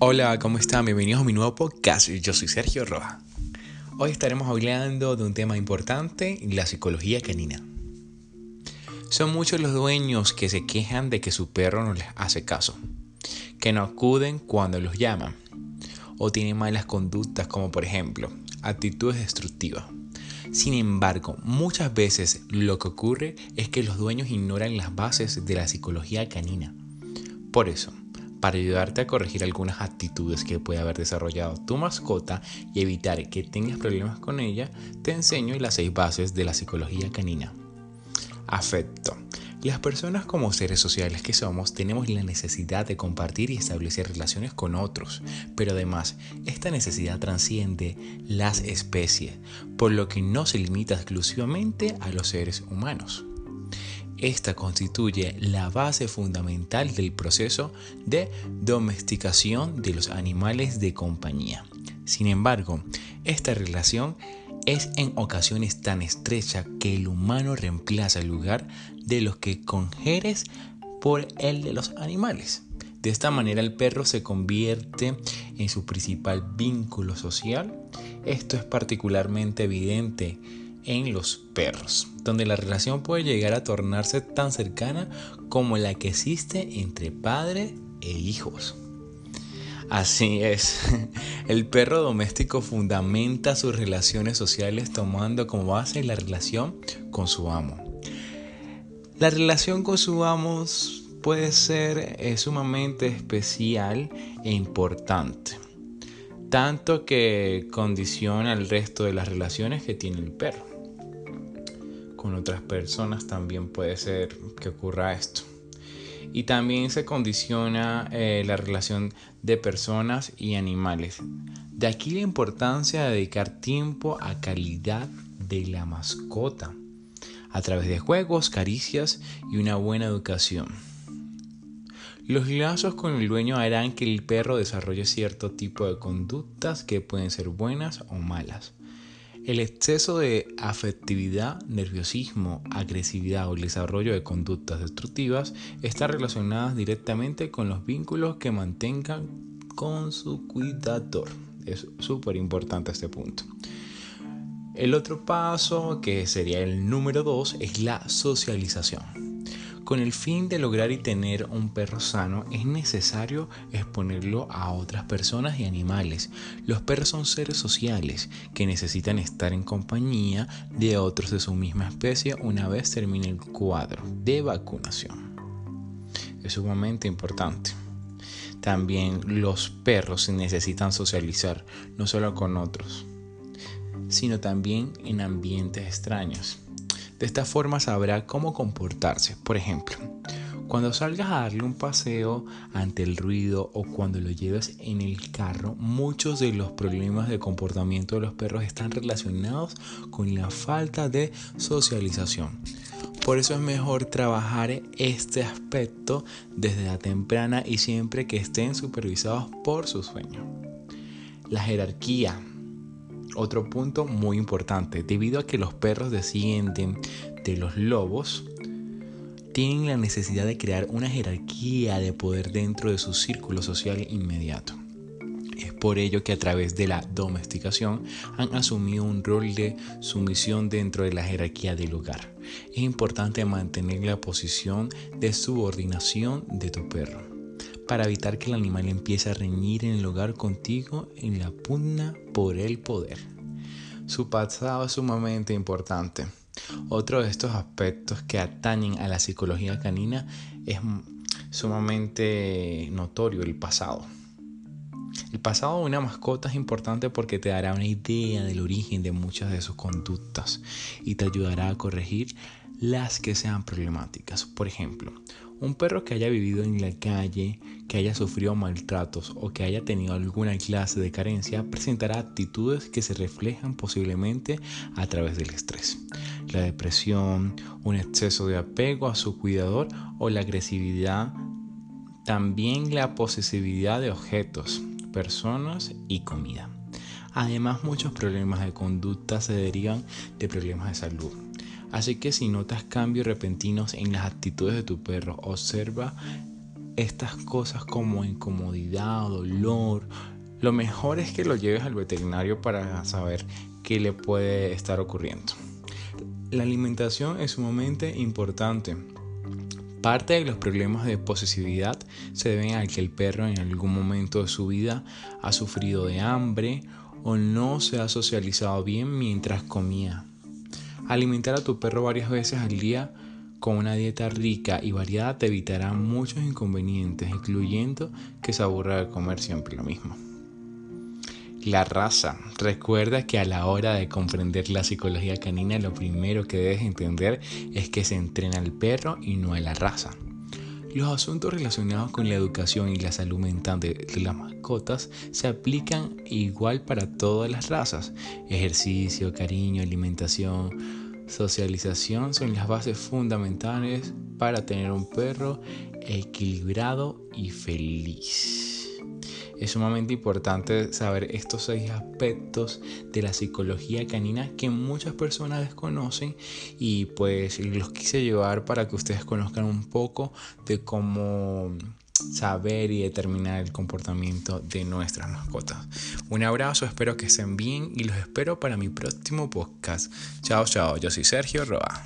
Hola, ¿cómo están? Bienvenidos a mi nuevo podcast. Yo soy Sergio Roja. Hoy estaremos hablando de un tema importante, la psicología canina. Son muchos los dueños que se quejan de que su perro no les hace caso, que no acuden cuando los llaman, o tienen malas conductas como por ejemplo actitudes destructivas. Sin embargo, muchas veces lo que ocurre es que los dueños ignoran las bases de la psicología canina. Por eso, para ayudarte a corregir algunas actitudes que puede haber desarrollado tu mascota y evitar que tengas problemas con ella, te enseño las seis bases de la psicología canina. Afecto. Las personas como seres sociales que somos tenemos la necesidad de compartir y establecer relaciones con otros, pero además esta necesidad trasciende las especies, por lo que no se limita exclusivamente a los seres humanos. Esta constituye la base fundamental del proceso de domesticación de los animales de compañía. Sin embargo, esta relación es en ocasiones tan estrecha que el humano reemplaza el lugar de los que conjeres por el de los animales. De esta manera el perro se convierte en su principal vínculo social. Esto es particularmente evidente en los perros, donde la relación puede llegar a tornarse tan cercana como la que existe entre padre e hijos. Así es, el perro doméstico fundamenta sus relaciones sociales tomando como base la relación con su amo. La relación con su amo puede ser eh, sumamente especial e importante, tanto que condiciona el resto de las relaciones que tiene el perro con otras personas también puede ser que ocurra esto. Y también se condiciona eh, la relación de personas y animales. De aquí la importancia de dedicar tiempo a calidad de la mascota a través de juegos, caricias y una buena educación. Los lazos con el dueño harán que el perro desarrolle cierto tipo de conductas que pueden ser buenas o malas. El exceso de afectividad, nerviosismo, agresividad o el desarrollo de conductas destructivas está relacionadas directamente con los vínculos que mantengan con su cuidador. Es súper importante este punto. El otro paso, que sería el número 2, es la socialización. Con el fin de lograr y tener un perro sano es necesario exponerlo a otras personas y animales. Los perros son seres sociales que necesitan estar en compañía de otros de su misma especie una vez termine el cuadro de vacunación. Es sumamente importante. También los perros necesitan socializar, no solo con otros, sino también en ambientes extraños. De esta forma sabrá cómo comportarse. Por ejemplo, cuando salgas a darle un paseo ante el ruido o cuando lo lleves en el carro, muchos de los problemas de comportamiento de los perros están relacionados con la falta de socialización. Por eso es mejor trabajar este aspecto desde la temprana y siempre que estén supervisados por su sueño. La jerarquía otro punto muy importante, debido a que los perros descienden de los lobos, tienen la necesidad de crear una jerarquía de poder dentro de su círculo social inmediato. Es por ello que a través de la domesticación han asumido un rol de sumisión dentro de la jerarquía del hogar. Es importante mantener la posición de subordinación de tu perro para evitar que el animal empiece a reñir en el hogar contigo en la pugna por el poder. Su pasado es sumamente importante. Otro de estos aspectos que atañen a la psicología canina es sumamente notorio, el pasado. El pasado de una mascota es importante porque te dará una idea del origen de muchas de sus conductas y te ayudará a corregir las que sean problemáticas. Por ejemplo, un perro que haya vivido en la calle, que haya sufrido maltratos o que haya tenido alguna clase de carencia presentará actitudes que se reflejan posiblemente a través del estrés, la depresión, un exceso de apego a su cuidador o la agresividad, también la posesividad de objetos, personas y comida. Además, muchos problemas de conducta se derivan de problemas de salud Así que si notas cambios repentinos en las actitudes de tu perro, observa estas cosas como incomodidad, dolor, lo mejor es que lo lleves al veterinario para saber qué le puede estar ocurriendo. La alimentación es sumamente importante. Parte de los problemas de posesividad se deben a que el perro en algún momento de su vida ha sufrido de hambre o no se ha socializado bien mientras comía. Alimentar a tu perro varias veces al día con una dieta rica y variada te evitará muchos inconvenientes, incluyendo que se aburra de comer siempre lo mismo. La raza. Recuerda que a la hora de comprender la psicología canina lo primero que debes entender es que se entrena al perro y no a la raza. Los asuntos relacionados con la educación y la salud mental de, las mascotas se aplican igual para todas las razas. Ejercicio, cariño, alimentación, socialización son las bases fundamentales para tener un perro equilibrado y feliz. Es sumamente importante saber estos seis aspectos de la psicología canina que muchas personas desconocen y pues los quise llevar para que ustedes conozcan un poco de cómo saber y determinar el comportamiento de nuestras mascotas. Un abrazo, espero que estén bien y los espero para mi próximo podcast. Chao, chao, yo soy Sergio Roa.